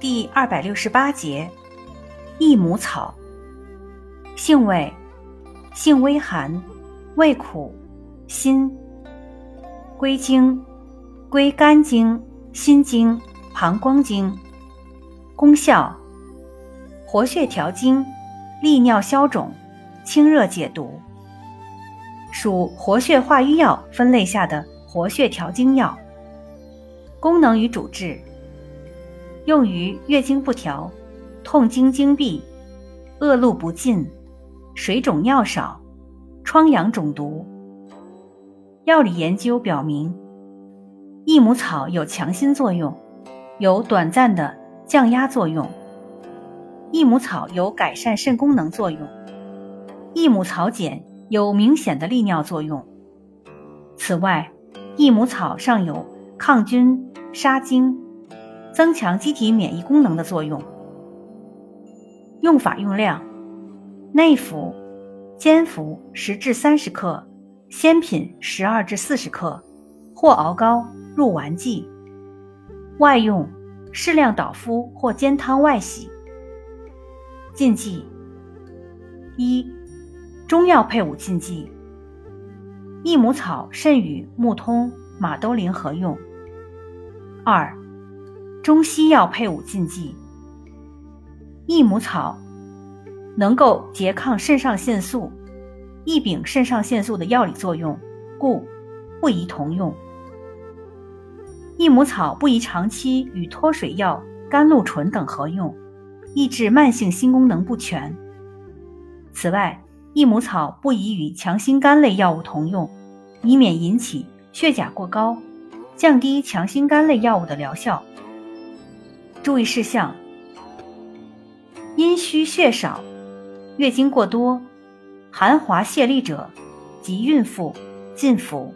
第二百六十八节，益母草。性味，性微寒，味苦，辛。归经，归肝经、心经、膀胱经。功效，活血调经，利尿消肿，清热解毒。属活血化瘀药分类下的活血调经药。功能与主治。用于月经不调、痛经经闭、恶露不尽、水肿尿少、疮疡肿毒。药理研究表明，益母草有强心作用，有短暂的降压作用。益母草有改善肾功能作用，益母草碱有明显的利尿作用。此外，益母草尚有抗菌、杀精。增强机体免疫功能的作用。用法用量：内服，煎服十至三十克，鲜品十二至四十克，或熬膏入丸剂。外用，适量捣敷或煎汤外洗。禁忌：一、中药配伍禁忌：益母草慎与木通、马兜铃合用。二。中西药配伍禁忌：益母草能够拮抗肾上腺素、抑丙肾上腺素的药理作用，故不宜同用。益母草不宜长期与脱水药甘露醇等合用，抑制慢性心功能不全。此外，益母草不宜与强心肝类药物同用，以免引起血钾过高，降低强心肝类药物的疗效。注意事项：阴虚血少、月经过多、寒滑泄痢者及孕妇禁服。